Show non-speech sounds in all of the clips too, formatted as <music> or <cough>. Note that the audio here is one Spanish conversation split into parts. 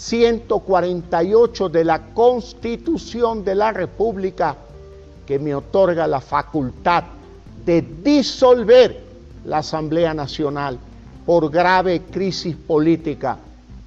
148 de la Constitución de la República que me otorga la facultad de disolver la Asamblea Nacional por grave crisis política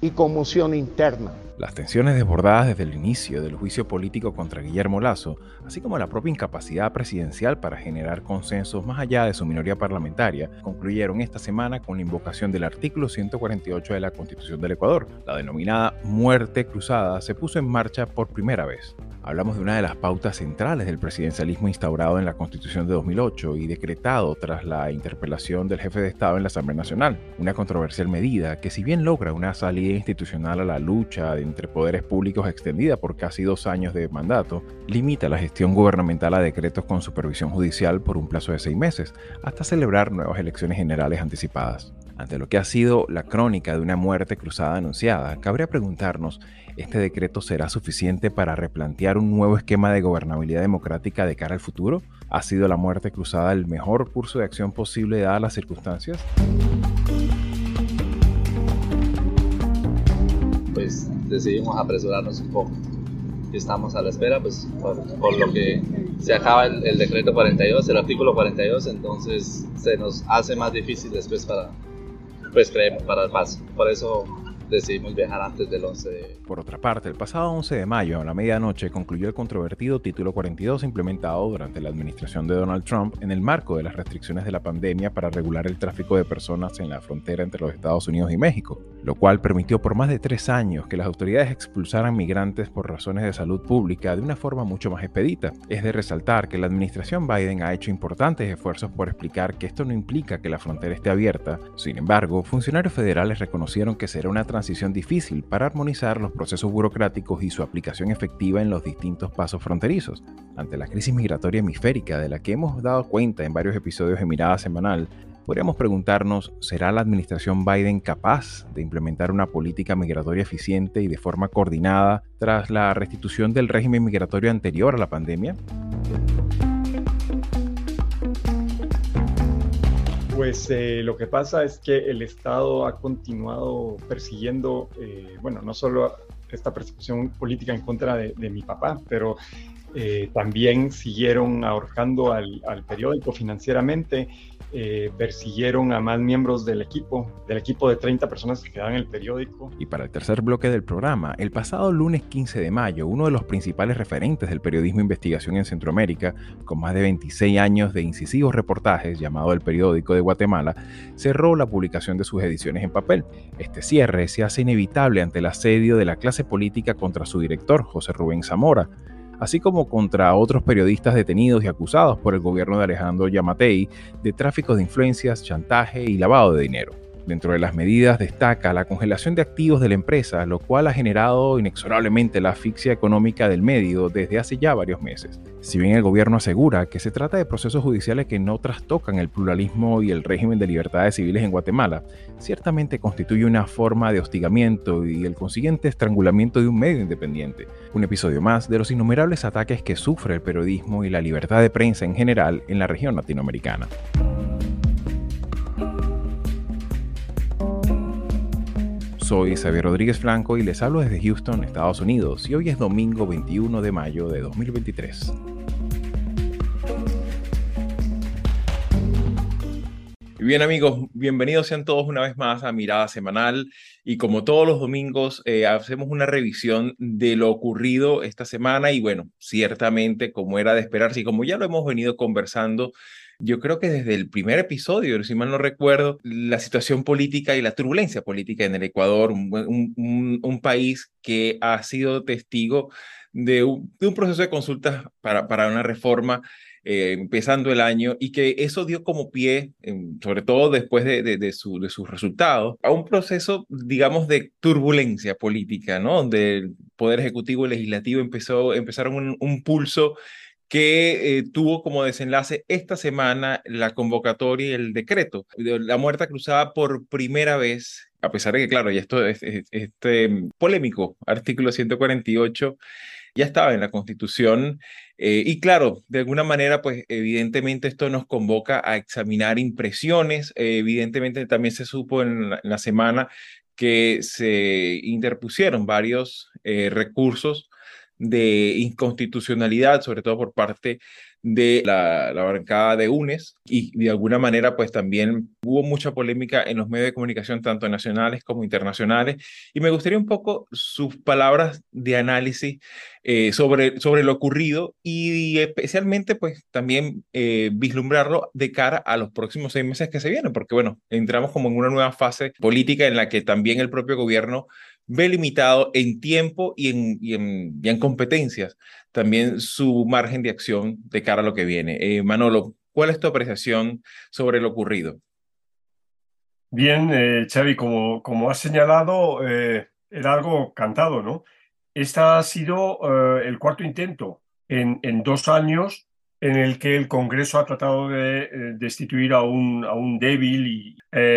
y conmoción interna. Las tensiones desbordadas desde el inicio del juicio político contra Guillermo Lazo, así como la propia incapacidad presidencial para generar consensos más allá de su minoría parlamentaria, concluyeron esta semana con la invocación del artículo 148 de la Constitución del Ecuador. La denominada muerte cruzada se puso en marcha por primera vez. Hablamos de una de las pautas centrales del presidencialismo instaurado en la Constitución de 2008 y decretado tras la interpelación del jefe de Estado en la Asamblea Nacional, una controversial medida que si bien logra una salida institucional a la lucha entre poderes públicos extendida por casi dos años de mandato, limita la gestión gubernamental a decretos con supervisión judicial por un plazo de seis meses, hasta celebrar nuevas elecciones generales anticipadas. Ante lo que ha sido la crónica de una muerte cruzada anunciada, cabría preguntarnos ¿Este decreto será suficiente para replantear un nuevo esquema de gobernabilidad democrática de cara al futuro? ¿Ha sido la muerte cruzada el mejor curso de acción posible dadas las circunstancias? Pues decidimos apresurarnos un poco. Estamos a la espera, pues por, lo que se acaba el, decreto 42, el artículo 42, entonces se nos hace más difícil después para, pues creemos, para el paso. Por eso decidimos viajar antes del 11 de... Por otra parte, el pasado 11 de mayo, a la medianoche, concluyó el controvertido Título 42 implementado durante la administración de Donald Trump en el marco de las restricciones de la pandemia para regular el tráfico de personas en la frontera entre los Estados Unidos y México, lo cual permitió por más de tres años que las autoridades expulsaran migrantes por razones de salud pública de una forma mucho más expedita. Es de resaltar que la administración Biden ha hecho importantes esfuerzos por explicar que esto no implica que la frontera esté abierta. Sin embargo, funcionarios federales reconocieron que será una transición difícil para armonizar los procesos burocráticos y su aplicación efectiva en los distintos pasos fronterizos. Ante la crisis migratoria hemisférica de la que hemos dado cuenta en varios episodios de Mirada Semanal, podríamos preguntarnos, ¿será la administración Biden capaz de implementar una política migratoria eficiente y de forma coordinada tras la restitución del régimen migratorio anterior a la pandemia? Pues eh, lo que pasa es que el Estado ha continuado persiguiendo, eh, bueno, no solo esta persecución política en contra de, mi papá, pero eh, también siguieron ahorcando al, periódico financieramente eh, persiguieron a más miembros del equipo, del equipo de 30 personas que quedaban en el periódico. Y para el tercer bloque del programa, el pasado lunes 15 de mayo, uno de los principales referentes del periodismo de investigación en Centroamérica, con más de 26 años de incisivos reportajes, llamado El Periódico de Guatemala, cerró la publicación de sus ediciones en papel. Este cierre se hace inevitable ante el asedio de la clase política contra su director, José Rubén Zamora, así como contra otros periodistas detenidos y acusados por el gobierno de Alejandro Yamatei de tráfico de influencias, chantaje y lavado de dinero. Dentro de las medidas destaca la congelación de activos de la empresa, lo cual ha generado inexorablemente la asfixia económica del medio desde hace ya varios meses. Si bien el gobierno asegura que se trata de procesos judiciales que no trastocan el pluralismo y el régimen de libertades civiles en Guatemala, ciertamente constituye una forma de hostigamiento y el consiguiente estrangulamiento de un medio independiente. Un episodio más de los innumerables ataques que sufre el periodismo y la libertad de prensa en general en la región latinoamericana. Soy Xavier Rodríguez Blanco y les hablo desde Houston, Estados Unidos, y hoy es domingo 21 de mayo de 2023. Bien amigos, bienvenidos sean todos una vez más a Mirada Semanal y como todos los domingos eh, hacemos una revisión de lo ocurrido esta semana y bueno, ciertamente como era de esperarse y como ya lo hemos venido conversando yo creo que desde el primer episodio, si mal no recuerdo, la situación política y la turbulencia política en el Ecuador, un, país que ha sido testigo de un, proceso de consultas para, para una reforma eh, empezando el año, y que eso dio como pie, sobre todo después de, de sus resultados, a un proceso, digamos, de turbulencia política, ¿no? Donde el Poder Ejecutivo y Legislativo empezó, empezaron un, un pulso que eh, tuvo como desenlace esta semana la convocatoria y el decreto. La muerta cruzada por primera vez, a pesar de que, claro, ya esto es este polémico artículo 148 ya estaba en la Constitución. Eh, y claro, de alguna manera, pues evidentemente esto nos convoca a examinar impresiones. Eh, evidentemente también se supo en la, semana que se interpusieron varios recursos de inconstitucionalidad, sobre todo por parte de la, bancada de UNES y de alguna manera pues también hubo mucha polémica en los medios de comunicación tanto nacionales como internacionales. Y me gustaría un poco sus palabras de análisis eh, sobre, sobre lo ocurrido y especialmente pues también eh, vislumbrarlo de cara a los próximos seis meses que se vienen porque bueno entramos como en una nueva fase política en la que también el propio gobierno ve limitado en tiempo y en, y en, y en competencias también su margen de acción de cara a lo que viene. Eh, Manolo, ¿cuál es tu apreciación sobre lo ocurrido? Bien, eh, Xavi, como, como has señalado, eh, era algo cantado, ¿no? Este ha sido eh, el cuarto intento en, en, dos años en el que el Congreso ha tratado de destituir a un, a un débil y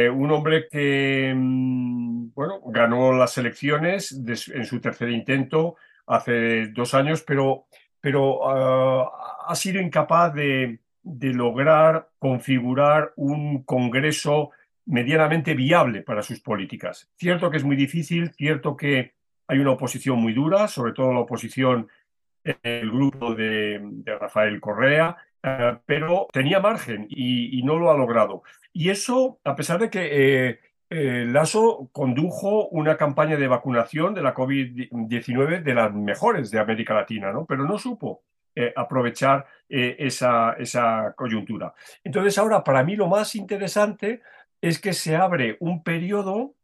un hombre que mm, bueno, ganó las elecciones en su tercer intento hace dos años, pero, pero ah, ha sido incapaz de, de lograr configurar un Congreso medianamente viable para sus políticas. Cierto que es muy difícil, cierto que hay una oposición muy dura, sobre todo la oposición el grupo de, Rafael Correa, uh, pero tenía margen y, no lo ha logrado. Y eso, a pesar de que eh, eh, Lasso condujo una campaña de vacunación de la COVID-19 de las mejores de América Latina, ¿no? pero no supo eh, aprovechar eh, esa, esa coyuntura. Entonces ahora, para mí lo más interesante es que se abre un periodo,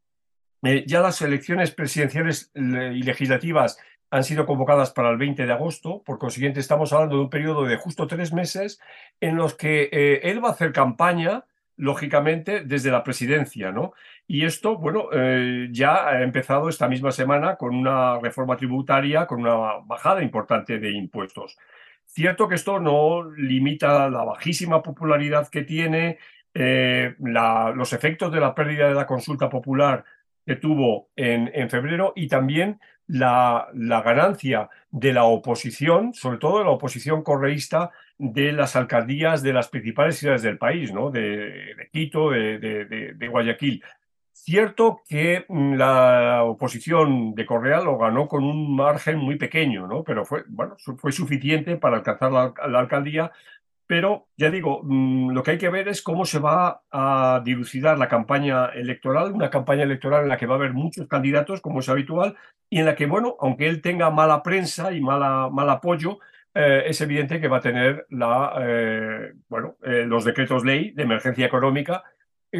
eh, ya las elecciones presidenciales y legislativas han sido convocadas para el 20 de agosto, por consiguiente estamos hablando de un periodo de justo tres meses en los que eh, él va a hacer campaña lógicamente, desde la presidencia, ¿no? Y esto, bueno, eh, ya ha empezado esta misma semana con una reforma tributaria, con una bajada importante de impuestos. Cierto que esto no limita la bajísima popularidad que tiene, eh, los efectos de la pérdida de la consulta popular que tuvo en, en febrero y también la, la, ganancia de la oposición, sobre todo de la oposición correísta, de las alcaldías de las principales ciudades del país, ¿no? de, Quito, de, Guayaquil. Cierto que mm, la oposición de Correa lo ganó con un margen muy pequeño, ¿no? pero fue, bueno, fue suficiente para alcanzar la alcaldía pero ya digo, mm, lo que hay que ver es cómo se va a dilucidar la campaña electoral, una campaña electoral en la que va a haber muchos candidatos, como es habitual, y en la que, bueno, aunque él tenga mala prensa y mala, mal apoyo, eh, es evidente que va a tener la, eh, bueno, eh, los decretos ley de emergencia económica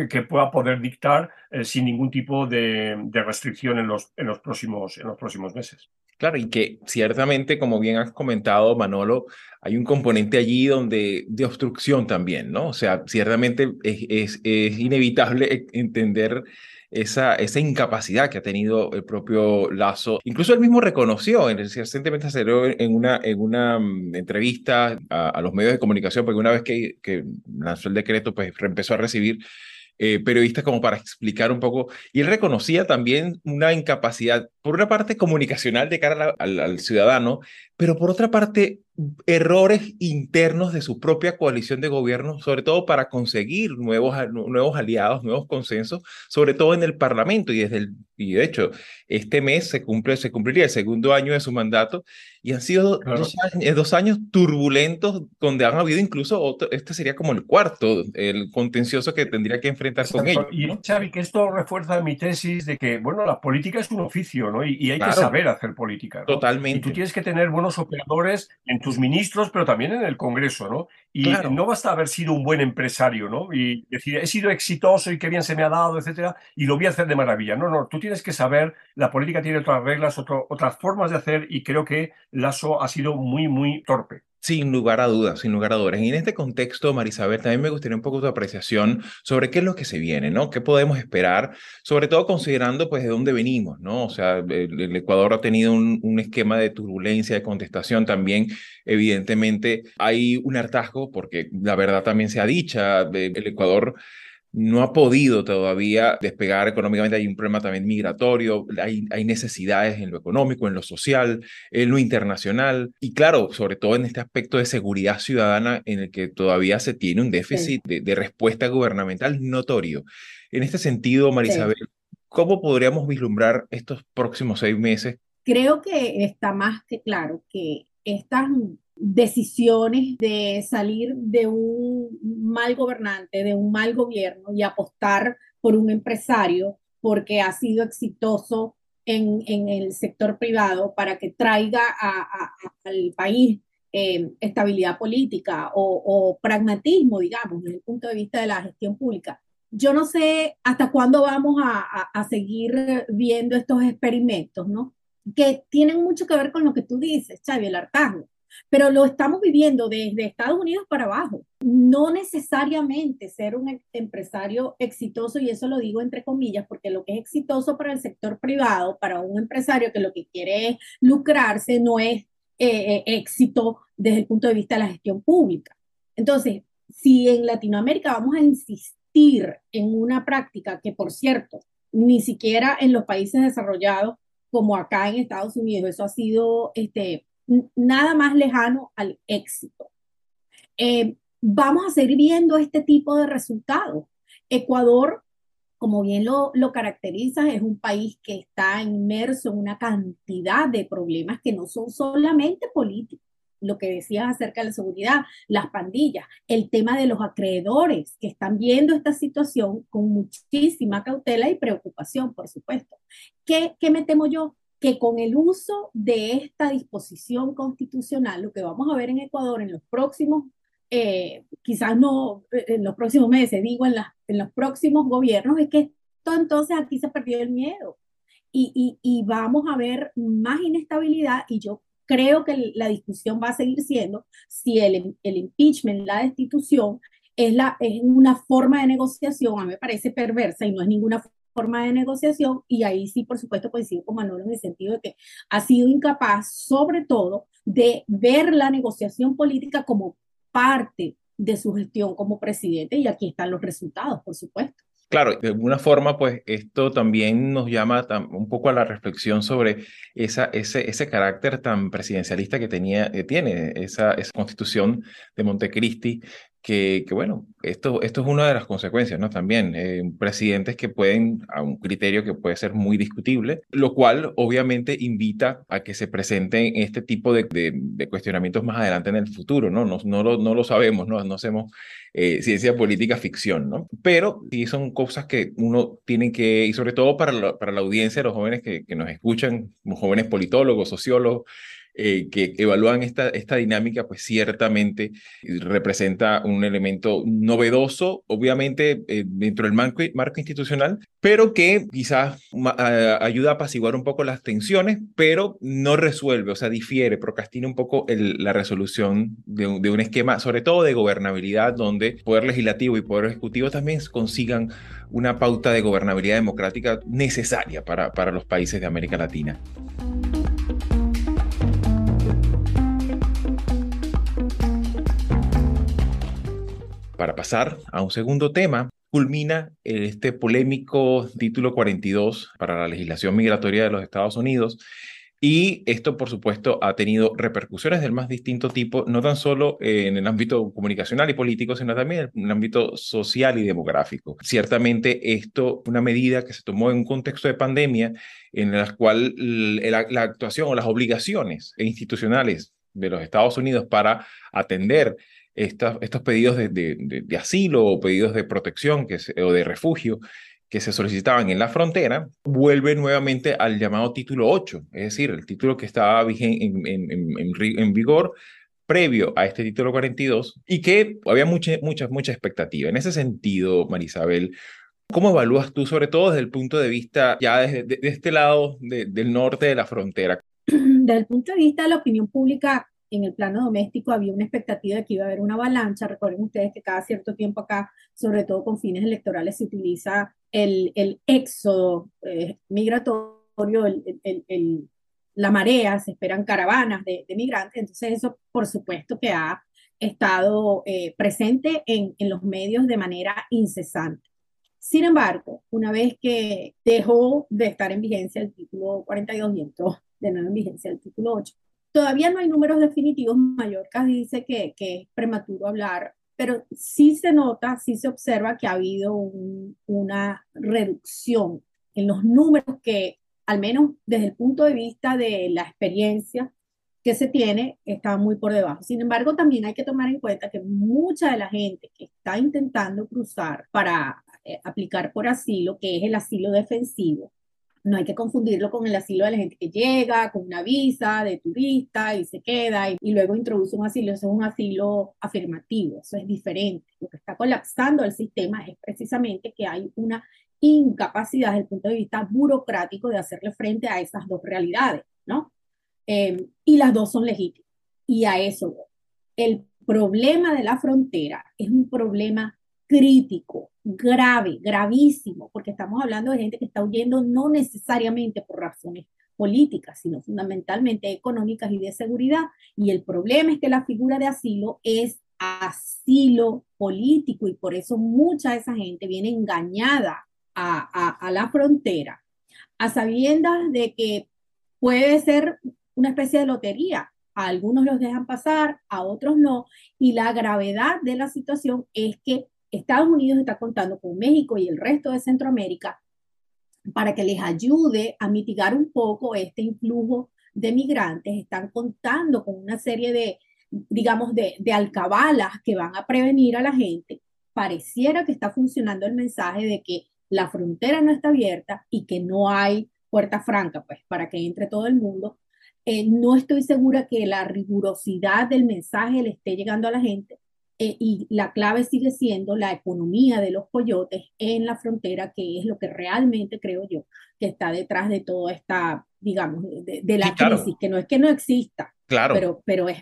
que pueda poder dictar sin ningún tipo de, de restricción en los, en, los próximos, en los próximos meses. Claro, y que ciertamente, como bien has comentado, Manolo, hay un componente allí donde de obstrucción también, ¿no? O sea, ciertamente es, es, inevitable entender esa, esa incapacidad que ha tenido el propio Lazo. Incluso él mismo reconoció, en, recientemente salió en una, en una mm, entrevista a, a, los medios de comunicación, porque una vez que, que lanzó el decreto, pues empezó a recibir eh, periodistas como para explicar un poco, y él reconocía también una incapacidad, por una parte comunicacional de cara al, al, ciudadano, pero por otra parte errores internos de su propia coalición de gobierno, sobre todo para conseguir nuevos, nuevos aliados, nuevos consensos, sobre todo en el Parlamento. Y, desde el, y de hecho, este mes se, cumple, se cumpliría el segundo año de su mandato y han sido claro. dos, años, dos, años, turbulentos donde han habido incluso otro, este sería como el cuarto, el contencioso que tendría que enfrentar Exacto. con ellos. Y. Xavi, que esto refuerza mi tesis de que, bueno, la política es un oficio, ¿no? Y, y hay claro. que saber hacer política. ¿no? Totalmente. Y tú tienes que tener buenos operadores en tus ministros, pero también en el Congreso, ¿no? Y claro. no basta haber sido un buen empresario, ¿no? Y decir, he sido exitoso y qué bien se me ha dado, etcétera, y lo voy a hacer de maravilla. No, no, tú tienes que saber, la política tiene otras reglas, otro, otras formas de hacer, y creo que Lasso ha sido muy, muy torpe. Sin lugar a dudas, sin lugar a dudas. Y en este contexto, Marisabel, también me gustaría un poco tu apreciación sobre qué es lo que se viene, ¿no? ¿Qué podemos esperar? Sobre todo considerando, pues, de dónde venimos, ¿no? O sea, el, Ecuador ha tenido un, esquema de turbulencia, de contestación. También, evidentemente, hay un hartazgo, porque la verdad también se ha dicha, el Ecuador no ha podido todavía despegar económicamente. Hay un problema también migratorio, hay, hay, necesidades en lo económico, en lo social, en lo internacional y claro, sobre todo en este aspecto de seguridad ciudadana en el que todavía se tiene un déficit de, respuesta gubernamental notorio. En este sentido, Marisabel, ¿cómo podríamos vislumbrar estos próximos seis meses? Creo que está más que claro que estas decisiones de salir de un mal gobernante, de un mal gobierno y apostar por un empresario porque ha sido exitoso en, en el sector privado para que traiga al país eh, estabilidad política o, o, pragmatismo, digamos, desde el punto de vista de la gestión pública. Yo no sé hasta cuándo vamos a, a seguir viendo estos experimentos, ¿no? Que tienen mucho que ver con lo que tú dices, Xavi, el hartazgo pero lo estamos viviendo desde Estados Unidos para abajo. No necesariamente ser un empresario exitoso, y eso lo digo entre comillas, porque lo que es exitoso para el sector privado, para un empresario que lo que quiere es lucrarse, no es eh, eh, éxito desde el punto de vista de la gestión pública. Entonces, si en Latinoamérica vamos a insistir en una práctica que, por cierto, ni siquiera en los países desarrollados como acá en Estados Unidos, eso ha sido este, nada más lejano al éxito. Eh, vamos a seguir viendo este tipo de resultados. Ecuador, como bien lo, lo caracteriza, es un país que está inmerso en una cantidad de problemas que no son solamente políticos lo que decías acerca de la seguridad, las pandillas, el tema de los acreedores que están viendo esta situación con muchísima cautela y preocupación, por supuesto. ¿Qué, qué me temo yo? Que con el uso de esta disposición constitucional, lo que vamos a ver en Ecuador en los próximos, eh, quizás no eh, en los próximos meses, digo en, en los próximos gobiernos, es que esto entonces aquí se perdió el miedo. Y, y, y vamos a ver más inestabilidad y yo creo que la discusión va a seguir siendo si el, el impeachment, la destitución, es, la, es una forma de negociación, a mí me parece perversa y no es ninguna forma de negociación y ahí sí, por supuesto, coincido con Manolo en el sentido de que ha sido incapaz, sobre todo, de ver la negociación política como parte de su gestión como presidente y aquí están los resultados, por supuesto. Claro, de alguna forma, pues esto también nos llama un poco a la reflexión sobre esa, ese, ese carácter tan presidencialista que, tenía, que tiene esa, esa constitución de Montecristi, que, bueno, esto, esto es una de las consecuencias, ¿no? También eh, presidentes que pueden, a un criterio que puede ser muy discutible, lo cual obviamente invita a que se presenten este tipo de, de, cuestionamientos más adelante en el futuro, ¿no? No, no, lo, no lo sabemos, ¿no? No hacemos eh, ciencia política ficción, ¿no? Pero sí son cosas que uno tiene que, y sobre todo para la, para la audiencia, los jóvenes que, que nos escuchan, jóvenes politólogos, sociólogos, eh, que evalúan esta, esta dinámica, pues ciertamente representa un elemento novedoso, obviamente eh, dentro del marco, institucional, pero que quizás ayuda a apaciguar un poco las tensiones, pero no resuelve, o sea, difiere, procrastina un poco la resolución de de un esquema, sobre todo de gobernabilidad, donde Poder Legislativo y Poder Ejecutivo también consigan una pauta de gobernabilidad democrática necesaria para, para los países de América Latina. Para pasar a un segundo tema, culmina este polémico título 42 para la legislación migratoria de los Estados Unidos. Y esto, por supuesto, ha tenido repercusiones del más distinto tipo, no tan solo en el ámbito comunicacional y político, sino también en el ámbito social y demográfico. Ciertamente, esto una medida que se tomó en un contexto de pandemia en la cual la actuación o las obligaciones institucionales de los Estados Unidos para atender estos pedidos de, asilo o pedidos de protección o de refugio que se solicitaban en la frontera, vuelve nuevamente al llamado título 8, es decir, el título que estaba en, en, vigor previo a este título 42 y que había mucha, mucha, mucha expectativa. En ese sentido, Marisabel, ¿cómo evalúas tú, sobre todo desde el punto de vista ya desde de, este lado del norte de la frontera? <clears throat> Desde el punto de vista de la opinión pública, en el plano doméstico había una expectativa de que iba a haber una avalancha. Recuerden ustedes que cada cierto tiempo acá, sobre todo con fines electorales, se utiliza el, el éxodo eh, migratorio, el, el, la marea, se esperan caravanas de, de, migrantes. Entonces eso, por supuesto, que ha estado eh, presente en, en los medios de manera incesante. Sin embargo, una vez que dejó de estar en vigencia el título 42 y entró de nuevo en vigencia el título 8, todavía no hay números definitivos. Mallorca dice que, es prematuro hablar, pero sí se nota, sí se observa que ha habido una reducción en los números que, al menos desde el punto de vista de la experiencia, que se tiene está muy por debajo. Sin embargo, también hay que tomar en cuenta que mucha de la gente que está intentando cruzar para eh, aplicar por asilo, que es el asilo defensivo, no hay que confundirlo con el asilo de la gente que llega con una visa de turista y se queda y, luego introduce un asilo. Eso es un asilo afirmativo, eso es diferente. Lo que está colapsando el sistema es precisamente que hay una incapacidad desde el punto de vista burocrático de hacerle frente a esas dos realidades, ¿no? Em, y las dos son legítimas. Y a eso El problema de la frontera es un problema crítico, grave, gravísimo, porque estamos hablando de gente que está huyendo no necesariamente por razones políticas, sino fundamentalmente económicas y de seguridad. Y el problema es que la figura de asilo es asilo político y por eso mucha de esa gente viene engañada a, a, la frontera, a sabiendas de que puede ser una especie de lotería. A algunos los dejan pasar, a otros no. Y la gravedad de la situación es que Estados Unidos está contando con México y el resto de Centroamérica para que les ayude a mitigar un poco este influjo de migrantes. Están contando con una serie de, digamos, de, alcabalas que van a prevenir a la gente. Pareciera que está funcionando el mensaje de que la frontera no está abierta y que no hay puerta franca, pues, para que entre todo el mundo, eh, no estoy segura que la rigurosidad del mensaje le esté llegando a la gente eh, y la clave sigue siendo la economía de los coyotes en la frontera, que es lo que realmente creo yo que está detrás de toda esta, digamos, de, la crisis, que no es que no exista, claro. pero, pero es,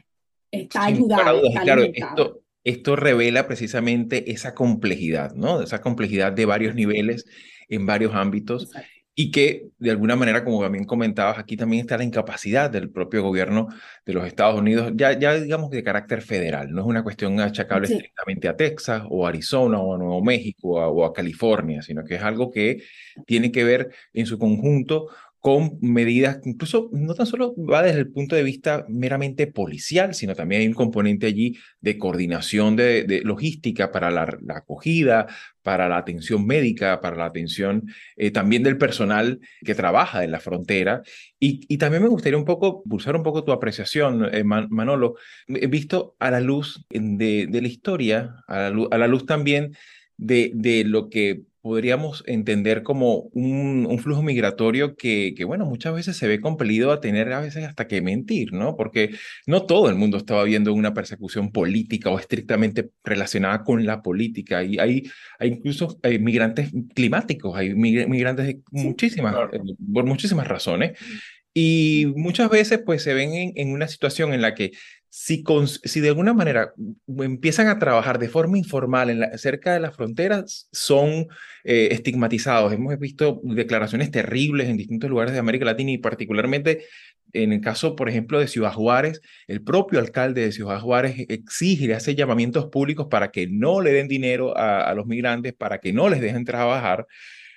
está ayudando. claro, esto, esto revela precisamente esa complejidad, ¿no? Esa complejidad de varios niveles en varios ámbitos y que de alguna manera, como también comentabas, aquí también está la incapacidad del propio gobierno de los Estados Unidos, ya, ya digamos de carácter federal, no es una cuestión achacable estrictamente a Texas o Arizona o a Nuevo México o a California, sino que es algo que tiene que ver en su conjunto con medidas, incluso no tan solo va desde el punto de vista meramente policial, sino también hay un componente allí de coordinación de, logística para la, acogida, para la atención médica, para la atención eh, también del personal que trabaja en la frontera. Y, también me gustaría un poco, pulsar un poco tu apreciación, eh, Manolo, visto a la luz de, la historia, a la luz, también de lo que podríamos entender como un, flujo migratorio que, que, bueno, muchas veces se ve compelido a tener a veces hasta que mentir, ¿no? Porque no todo el mundo estaba viendo una persecución política o estrictamente relacionada con la política. Y hay, hay incluso hay migrantes climáticos, hay migrantes de muchísimas, eh, por muchísimas razones. Y muchas veces pues se ven en, en una situación en la que si, de alguna manera empiezan a trabajar de forma informal cerca de las fronteras, son eh, estigmatizados. Hemos visto declaraciones terribles en distintos lugares de América Latina y particularmente en el caso, por ejemplo, de Ciudad Juárez, el propio alcalde de Ciudad Juárez exige y hace llamamientos públicos para que no le den dinero a, los migrantes, para que no les dejen trabajar.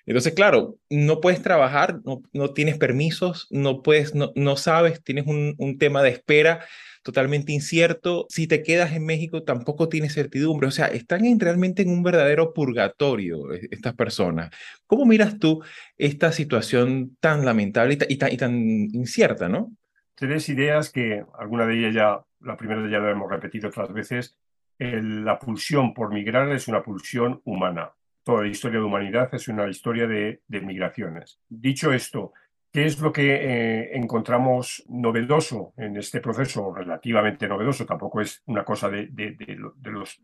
Entonces, claro, no puedes trabajar, no, tienes permisos, no puedes, no, sabes, tienes un tema de espera totalmente incierto. Si te quedas en México, tampoco tienes certidumbre. O sea, están en, realmente en un verdadero purgatorio eh, estas personas. ¿Cómo miras tú esta situación tan lamentable y, tan, incierta, no? Tres ideas que alguna de ellas ya, la primera ellas la hemos repetido otras veces. la pulsión por migrar es una pulsión humana. Toda la historia de humanidad es una historia de migraciones. Dicho esto, ¿Qué es lo que eh, encontramos novedoso en este proceso, relativamente novedoso? Tampoco es una cosa de, los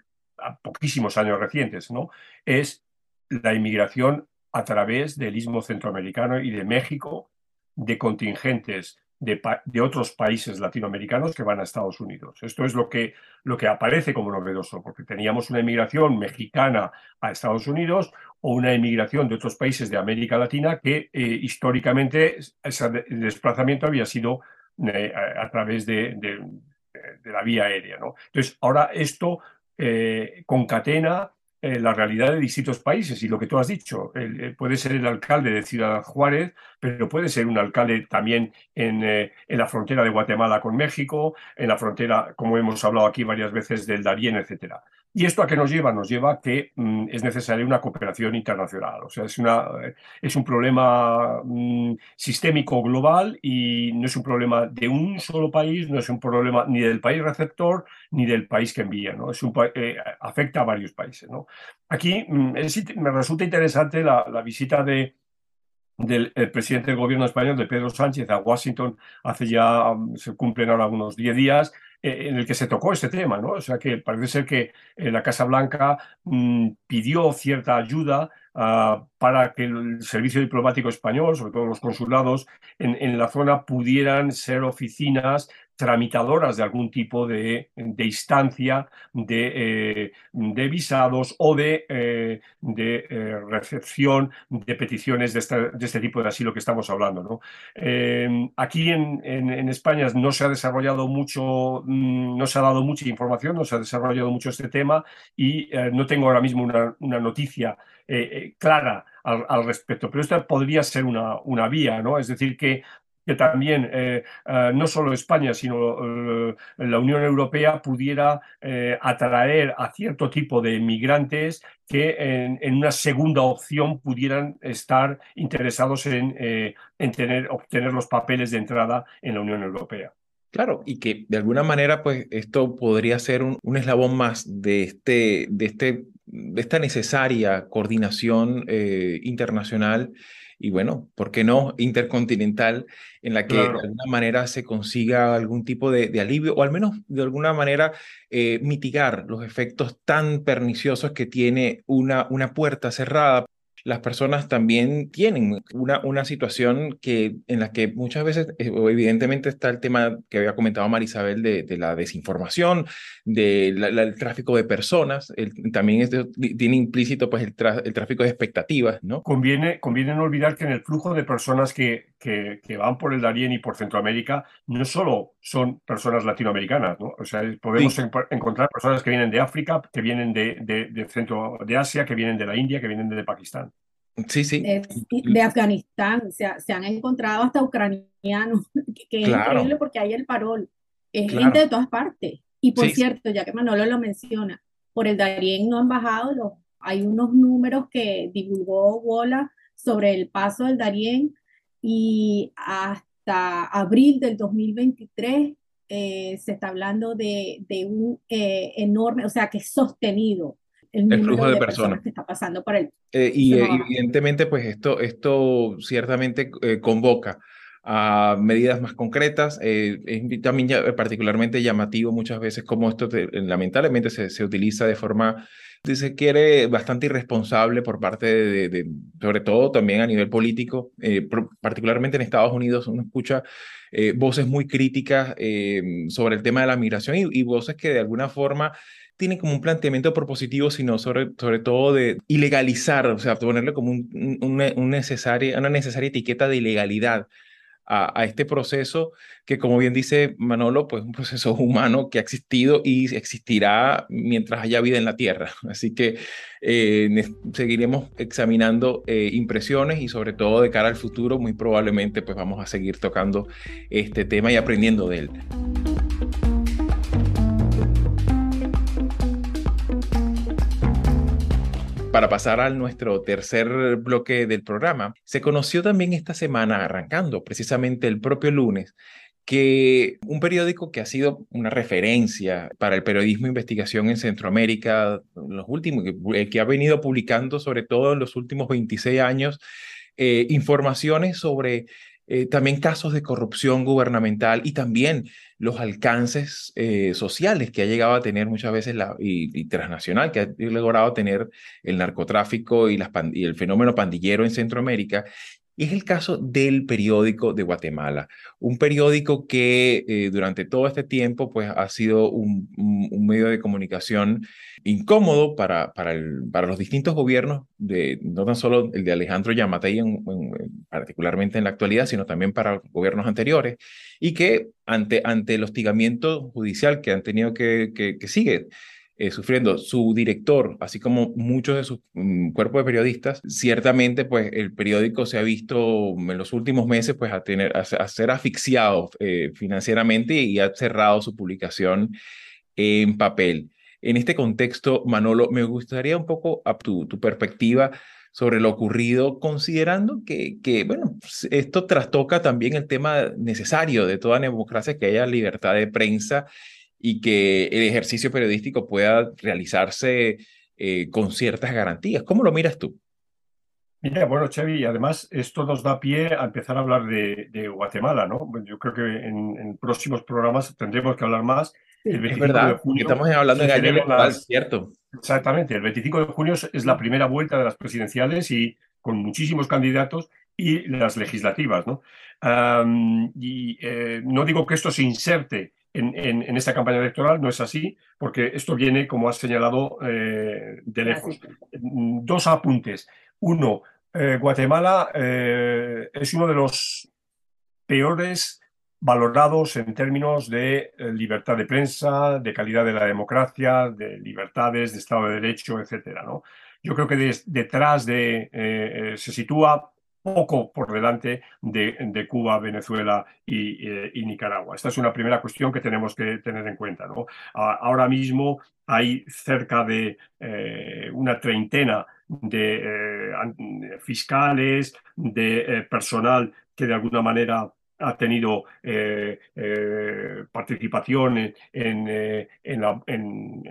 poquísimos años recientes, ¿no? Es la inmigración a través del istmo centroamericano y de México de contingentes de, otros países latinoamericanos que van a Estados Unidos. Esto es lo que, lo que aparece como novedoso, porque teníamos una inmigración mexicana a Estados Unidos o una inmigración de otros países de América Latina que eh, históricamente ese desplazamiento había sido eh, a, través de, la vía aérea. Entonces, ahora esto eh, concatena eh, la realidad de distintos países y lo que tú has dicho, eh, puede ser el alcalde de Ciudad Juárez, pero puede ser un alcalde también en, en, la frontera de Guatemala con México, en la frontera, como hemos hablado aquí varias veces, del Darién, etcétera. ¿Y esto a qué nos lleva? Nos lleva a que mm, es necesaria una cooperación internacional. O sea, es, una, es un problema mm, sistémico global y no es un problema de un solo país, no es un problema ni del país receptor ni del país que envía. ¿no? Es un, eh, afecta a varios países. ¿no? Aquí mm, me resulta interesante la, la visita de, del presidente del gobierno español, de Pedro Sánchez, a Washington hace ya, se cumplen ahora unos 10 días, eh, en el que se tocó este tema, ¿no? O sea que parece ser que eh, la Casa Blanca mm, pidió cierta ayuda ah, para que el servicio diplomático español, sobre todo los consulados en, en la zona, pudieran ser oficinas tramitadoras de algún tipo de, instancia de, eh, de, visados o de, eh, de eh, recepción de peticiones de este, de este, tipo de asilo que estamos hablando. ¿no? aquí en, en, España no se ha desarrollado mucho, mm, no se ha dado mucha información, no se ha desarrollado mucho este tema y no tengo ahora mismo una, una noticia clara al, al, respecto, pero esta podría ser una, una vía, ¿no? Es decir, que que también eh, eh, no solo España, sino eh, la Unión Europea pudiera atraer a cierto tipo de migrantes que en, una segunda opción pudieran estar interesados en, en tener, obtener los papeles de entrada en la Unión Europea. Claro, y que de alguna manera, pues esto podría ser un, un eslabón más de, este, de, este, de esta necesaria coordinación internacional y bueno, ¿por qué no intercontinental en la que de alguna manera se consiga algún tipo de, alivio o al menos de alguna manera eh, mitigar los efectos tan perniciosos que tiene una, una puerta cerrada las personas también tienen una, una situación que, en la que muchas veces, eh, evidentemente está el tema que había comentado Marisabel de, de la desinformación, del tráfico de personas, también tiene implícito pues, el, el, tráfico de expectativas. ¿no? Conviene, conviene no olvidar que en el flujo de personas que, que, que van por el Darién y por Centroamérica, no solo son personas latinoamericanas, ¿no? o sea, podemos encontrar personas que vienen de África, que vienen de, de, de centro de Asia, que vienen de la India, que vienen de Pakistán. Sí, sí. De, Afganistán, se, se, han encontrado hasta ucranianos, <laughs> que, es increíble porque hay el parol. Es gente de todas partes. Y por cierto, ya que Manolo lo menciona, por el Darién no han bajado los, hay unos números que divulgó Wola sobre el paso del Darién y hasta abril del 2023 eh, se está hablando de, de un eh, enorme, o sea, que es sostenido el, flujo de, personas. que está pasando por él. Eh, y eh, evidentemente, pues esto, esto ciertamente eh, convoca a medidas más concretas. es también particularmente llamativo muchas veces cómo esto lamentablemente se, se, utiliza de forma, se quiere, bastante irresponsable por parte de, sobre todo también a nivel político, particularmente en Estados Unidos uno escucha voces muy críticas sobre el tema de la migración y, y voces que de alguna forma tiene como un planteamiento propositivo, sino sobre, sobre todo de ilegalizar, o sea, ponerle como un, una, necesaria, una necesaria etiqueta de ilegalidad a, este proceso que, como bien dice Manolo, pues un proceso <laughs> humano que ha existido y existirá mientras haya vida en la Tierra. <laughs> Así que eh, seguiremos examinando eh, impresiones y sobre todo de cara al futuro, muy probablemente pues vamos a seguir tocando este tema y aprendiendo de él. Para pasar a nuestro tercer bloque del programa, se conoció también esta semana, arrancando precisamente el propio lunes, que un periódico que ha sido una referencia para el periodismo de investigación en Centroamérica, los últimos, que ha venido publicando sobre todo en los últimos 26 años, eh, informaciones sobre eh, también casos de corrupción gubernamental y también los alcances eh, sociales que ha llegado a tener muchas veces la, y, transnacional, que ha logrado tener el narcotráfico y, el fenómeno pandillero en Centroamérica. Es el caso del periódico de Guatemala, un periódico que eh, durante todo este tiempo pues, ha sido un, medio de comunicación incómodo para, para, los distintos gobiernos, no tan solo el de Alejandro Yamatei, particularmente en la actualidad, sino también para gobiernos anteriores, y que ante, ante el hostigamiento judicial que han tenido que, que, que sigue eh, sufriendo su director, así como muchos de sus mm, cuerpos de periodistas, ciertamente pues el periódico se ha visto en los últimos meses pues a, tener, a, ser asfixiado eh, financieramente y ha cerrado su publicación en papel. En este contexto, Manolo, me gustaría un poco a tu, tu perspectiva sobre lo ocurrido, considerando que, que, bueno, esto trastoca también el tema necesario de toda democracia, que haya libertad de prensa y que el ejercicio periodístico pueda realizarse eh, con ciertas garantías. ¿Cómo lo miras tú? Mira, bueno, Xavi, además esto nos da pie a empezar a hablar de, Guatemala, ¿no? Yo creo que en, próximos programas tendremos que hablar más. El 25 es verdad, de junio, estamos hablando de año electoral, ¿cierto? Exactamente, el 25 de junio es la primera vuelta de las presidenciales y con muchísimos candidatos y las legislativas, ¿no? y eh, no digo que esto se inserte en, esta campaña electoral. No es así, porque esto viene, como has señalado, eh, de lejos. Dos apuntes. Uno, eh, Guatemala eh, es uno de los peores valorados en términos de libertad de prensa, de calidad de la democracia, de libertades, de Estado de Derecho, etcétera. ¿no? Yo creo que detrás de se sitúa poco por delante de, Cuba, Venezuela eh, y, Nicaragua. Esta es una primera cuestión que tenemos que tener en cuenta. ¿no? Ahora mismo hay cerca de eh, una treintena de eh, fiscales, de personal que de alguna manera ha tenido participación en, en, la, en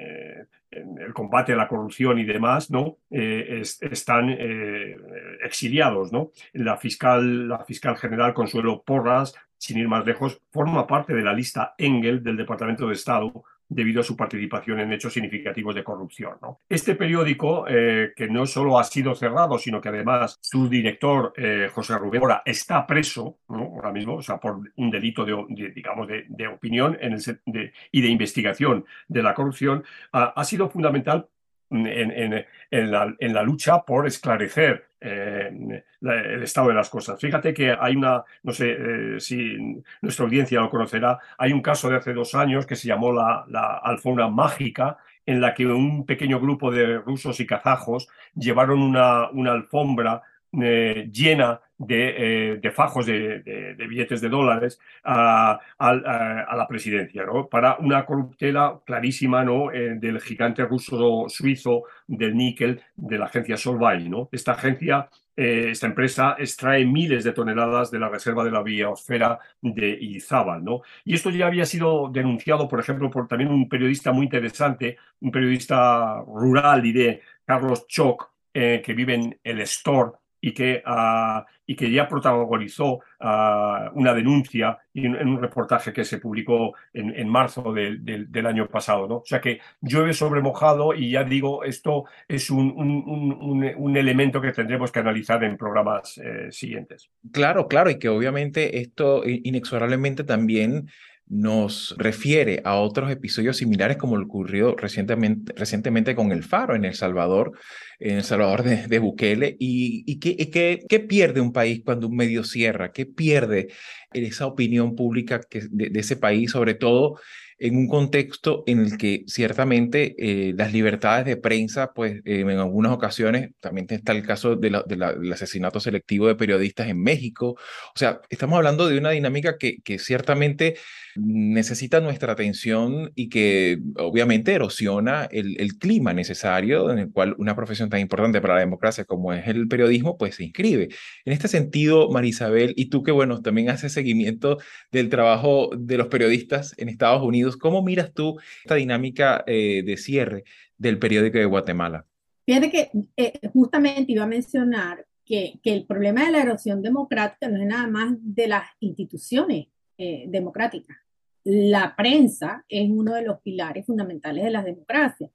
el combate a la corrupción y demás, ¿no? Eh, están eh, exiliados, ¿no? La fiscal, la fiscal general Consuelo Porras, sin ir más lejos, forma parte de la lista Engel del Departamento de Estado debido a su participación en hechos significativos de corrupción. ¿no? Este periódico, eh, que no solo ha sido cerrado, sino que además su director, eh, José Rubén ahora está preso ahora mismo, o sea, por un delito de, digamos, de, opinión en el, y de investigación de la corrupción, ha sido fundamental en, la, lucha por esclarecer eh, el estado de las cosas. Fíjate que hay una, no sé eh, si nuestra audiencia lo conocerá, hay un caso de hace dos años que se llamó la, alfombra mágica, en la que un pequeño grupo de rusos y kazajos llevaron una alfombra eh, llena de, eh, fajos de, billetes de dólares a, la presidencia, ¿no? para una corruptela clarísima ¿no? Eh, del gigante ruso suizo del níquel de la agencia Solvay. ¿no? Esta agencia, esta empresa extrae miles de toneladas de la reserva de la biosfera de Izábal. ¿no? Y esto ya había sido denunciado, por ejemplo, por también un periodista muy interesante, un periodista rural, diré, Carlos Choc, que vive en el Store, y que, ah, y que ya protagonizó ah, una denuncia en, un reportaje que se publicó en, marzo del año pasado. ¿no? O sea que llueve sobre mojado y ya digo, esto es un, un, elemento que tendremos que analizar en programas eh, siguientes. Claro, claro, y que obviamente esto inexorablemente también nos refiere a otros episodios similares como lo ocurrió recientemente, con el Faro en El Salvador, en El Salvador de, Bukele, y, y qué, pierde un país cuando un medio cierra, qué pierde esa opinión pública de, ese país, sobre todo en un contexto en el que ciertamente eh, las libertades de prensa, pues eh, en algunas ocasiones, también está el caso de del asesinato selectivo de periodistas en México, o sea, estamos hablando de una dinámica que, que ciertamente necesita nuestra atención y que obviamente erosiona el, clima necesario en el cual una profesión tan importante para la democracia como es el periodismo, pues se inscribe. En este sentido, Marisabel, y tú que, bueno, también haces seguimiento del trabajo de los periodistas en Estados Unidos, ¿cómo miras tú esta dinámica eh, de cierre del periódico de Guatemala? Fíjate que eh, justamente iba a mencionar que, que, el problema de la erosión democrática no es nada más de las instituciones eh, democráticas, la prensa es uno de los pilares fundamentales de la democracia.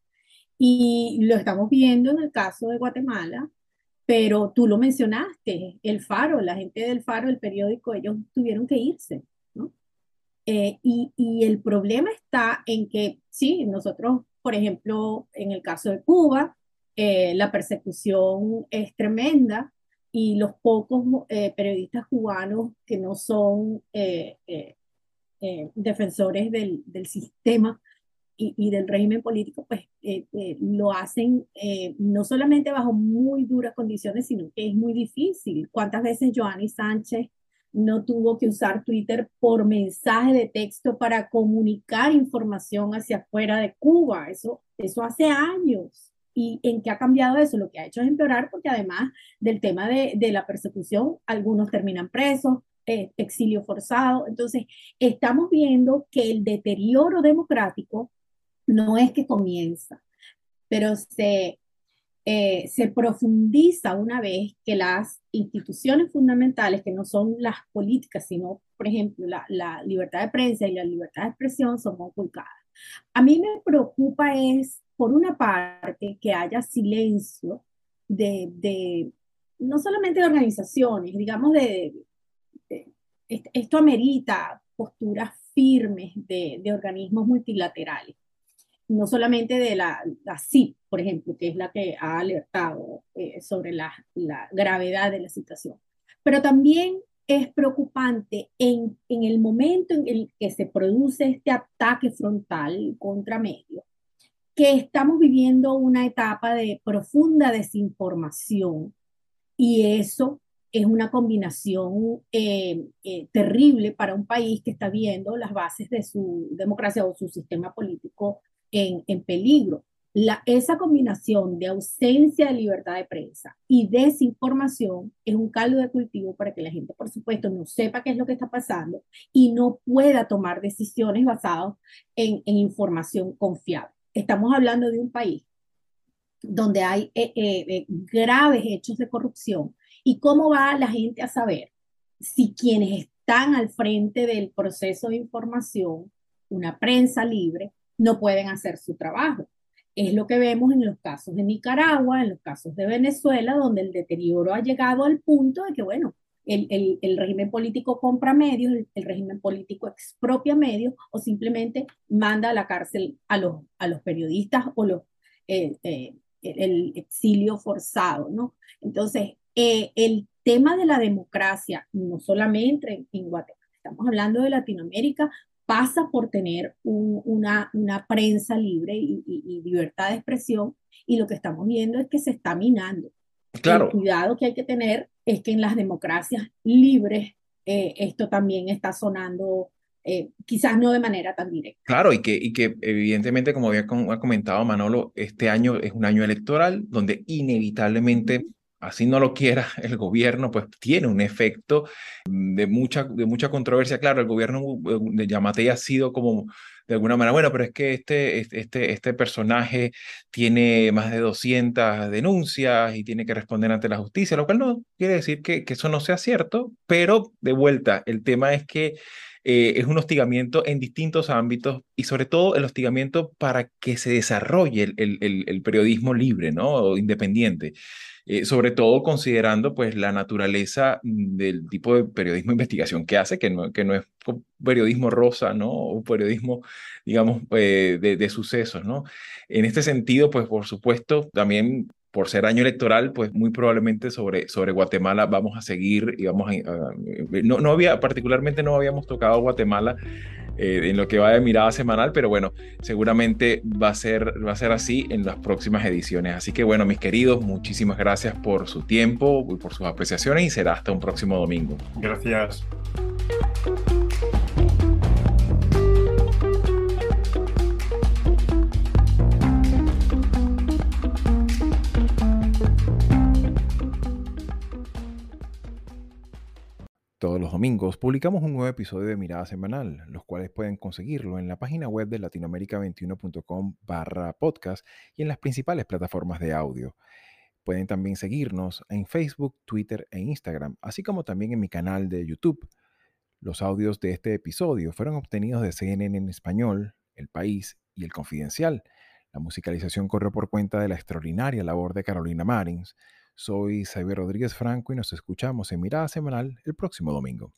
Y lo estamos viendo en el caso de Guatemala, Pero tú lo mencionaste, el Faro, la gente del Faro, el periódico, ellos tuvieron que irse. Eh, y, y, el problema está en que, sí, nosotros, por ejemplo, en el caso de Cuba, eh, la persecución es tremenda y los pocos eh, periodistas cubanos que no son defensores del, del sistema y, del régimen político, pues eh, eh, lo hacen eh, no solamente bajo muy duras condiciones, sino que es muy difícil. ¿Cuántas veces Joanny Sánchez no tuvo que usar Twitter por mensaje de texto para comunicar información hacia afuera de Cuba? Eso, eso hace años. ¿Y en qué ha cambiado eso? Lo que ha hecho es empeorar porque además del tema de, de la persecución, algunos terminan presos, exilio forzado. Entonces, estamos viendo que el deterioro democrático no es que comienza, pero se, eh, se profundiza una vez que las instituciones fundamentales, que no son las políticas, sino, por ejemplo, la, litlibertad de prensa y la libertad de expresión, son conculcadas. A mí me preocupa es, por una parte, que haya silencio de, no solamente de organizaciones, digamos, de, de esto amerita posturas firmes de, de organismos multilaterales no solamente de la, la CIP, por ejemplo, que es la que ha alertado eh, sobre la, gravedad de la situación, pero también es preocupante en, en, el momento en el que se produce este ataque frontal contra medios, que estamos viviendo una etapa de profunda desinformación y eso es una combinación eh, eh, terrible para un país que está viendo las bases de su democracia o su sistema político en, peligro. La, esa combinación de ausencia de libertad de prensa y desinformación es un caldo de cultivo para que la gente, por supuesto, no sepa qué es lo que está pasando y no pueda tomar decisiones basadas en, información confiable. Estamos hablando de un país donde hay eh, eh, eh, graves hechos de corrupción y cómo va la gente a saber si quienes están al frente del proceso de información, una prensa libre, no pueden hacer su trabajo. Es lo que vemos en los casos de Nicaragua, en los casos de Venezuela, donde el deterioro ha llegado al punto de que, bueno, el, el, el régimen político compra medios, el, régimen político expropia medios o simplemente manda a la cárcel a los, a los periodistas o los, eh, eh, el exilio forzado, ¿no? Entonces, eh, el tema de la democracia, no solamente en Guatemala, estamos hablando de Latinoamérica, pasa por tener una, una, prensa libre y, libertad de expresión y lo que estamos viendo es que se está minando. Claro. El cuidado que hay que tener es que en las democracias libres eh, esto también está sonando eh, quizás no de manera tan directa. Claro, y que, y que evidentemente, como había comentado Manolo, este año es un año electoral donde inevitablemente así no lo quiera <laughs> el gobierno, pues tiene un efecto de mucha, de mucha controversia. Claro, el gobierno eh, de Yamatei ha sido como de alguna manera, bueno, pero es que este, este, este personaje tiene más de 200 denuncias y tiene que responder ante la justicia, lo cual no quiere decir que, eso no sea cierto, pero de vuelta, el tema es que eh, es un hostigamiento en distintos ámbitos y sobre todo el hostigamiento para que se desarrolle el, el, el periodismo libre, ¿no? O independiente. Eh, sobre todo considerando pues la naturaleza mm, del tipo de periodismo de investigación que hace, que no, que no es periodismo rosa, ¿no? O periodismo, digamos, eh, de, de, sucesos, ¿no? En este sentido, pues por supuesto, también por ser año electoral, pues muy probablemente sobre, sobre Guatemala vamos a seguir y vamos a... no, no había, particularmente no habíamos tocado Guatemala eh, en lo que va de mirada semanal, pero bueno, seguramente va a, ser, va a ser así en las próximas ediciones. Así que bueno, mis queridos, muchísimas gracias por su tiempo y por sus apreciaciones y será hasta un próximo domingo. Gracias. Todos los domingos publicamos un nuevo episodio de Mirada Semanal, los cuales pueden conseguirlo en la página web de latinoamerica21.com barra podcast y en las principales plataformas de audio. Pueden también seguirnos en Facebook, Twitter e Instagram, así como también en mi canal de YouTube. Los audios de este episodio fueron obtenidos de CNN en español, El País y El Confidencial. La musicalización corrió por cuenta de la extraordinaria labor de Carolina Marins. Soy Xavier Rodríguez Franco y nos escuchamos en Mirada Semanal el próximo domingo.